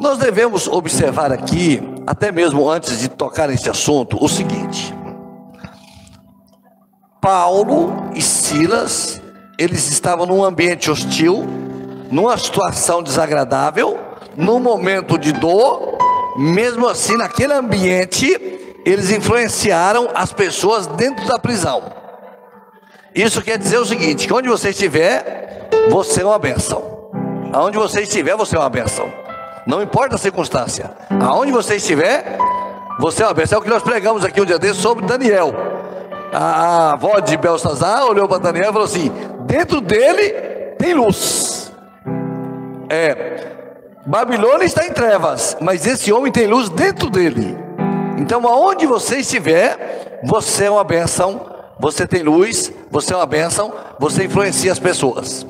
Nós devemos observar aqui, até mesmo antes de tocar nesse assunto, o seguinte: Paulo e Silas, eles estavam num ambiente hostil, numa situação desagradável, num momento de dor, mesmo assim, naquele ambiente, eles influenciaram as pessoas dentro da prisão. Isso quer dizer o seguinte: que onde você estiver, você é uma benção. Aonde você estiver, você é uma benção. Não importa a circunstância. Aonde você estiver, você é uma benção. É o que nós pregamos aqui um dia desse sobre Daniel. A avó de Belsazar olhou para Daniel e falou assim: dentro dele tem luz. É, Babilônia está em trevas, mas esse homem tem luz dentro dele. Então, aonde você estiver, você é uma benção, você tem luz, você é uma benção, você influencia as pessoas.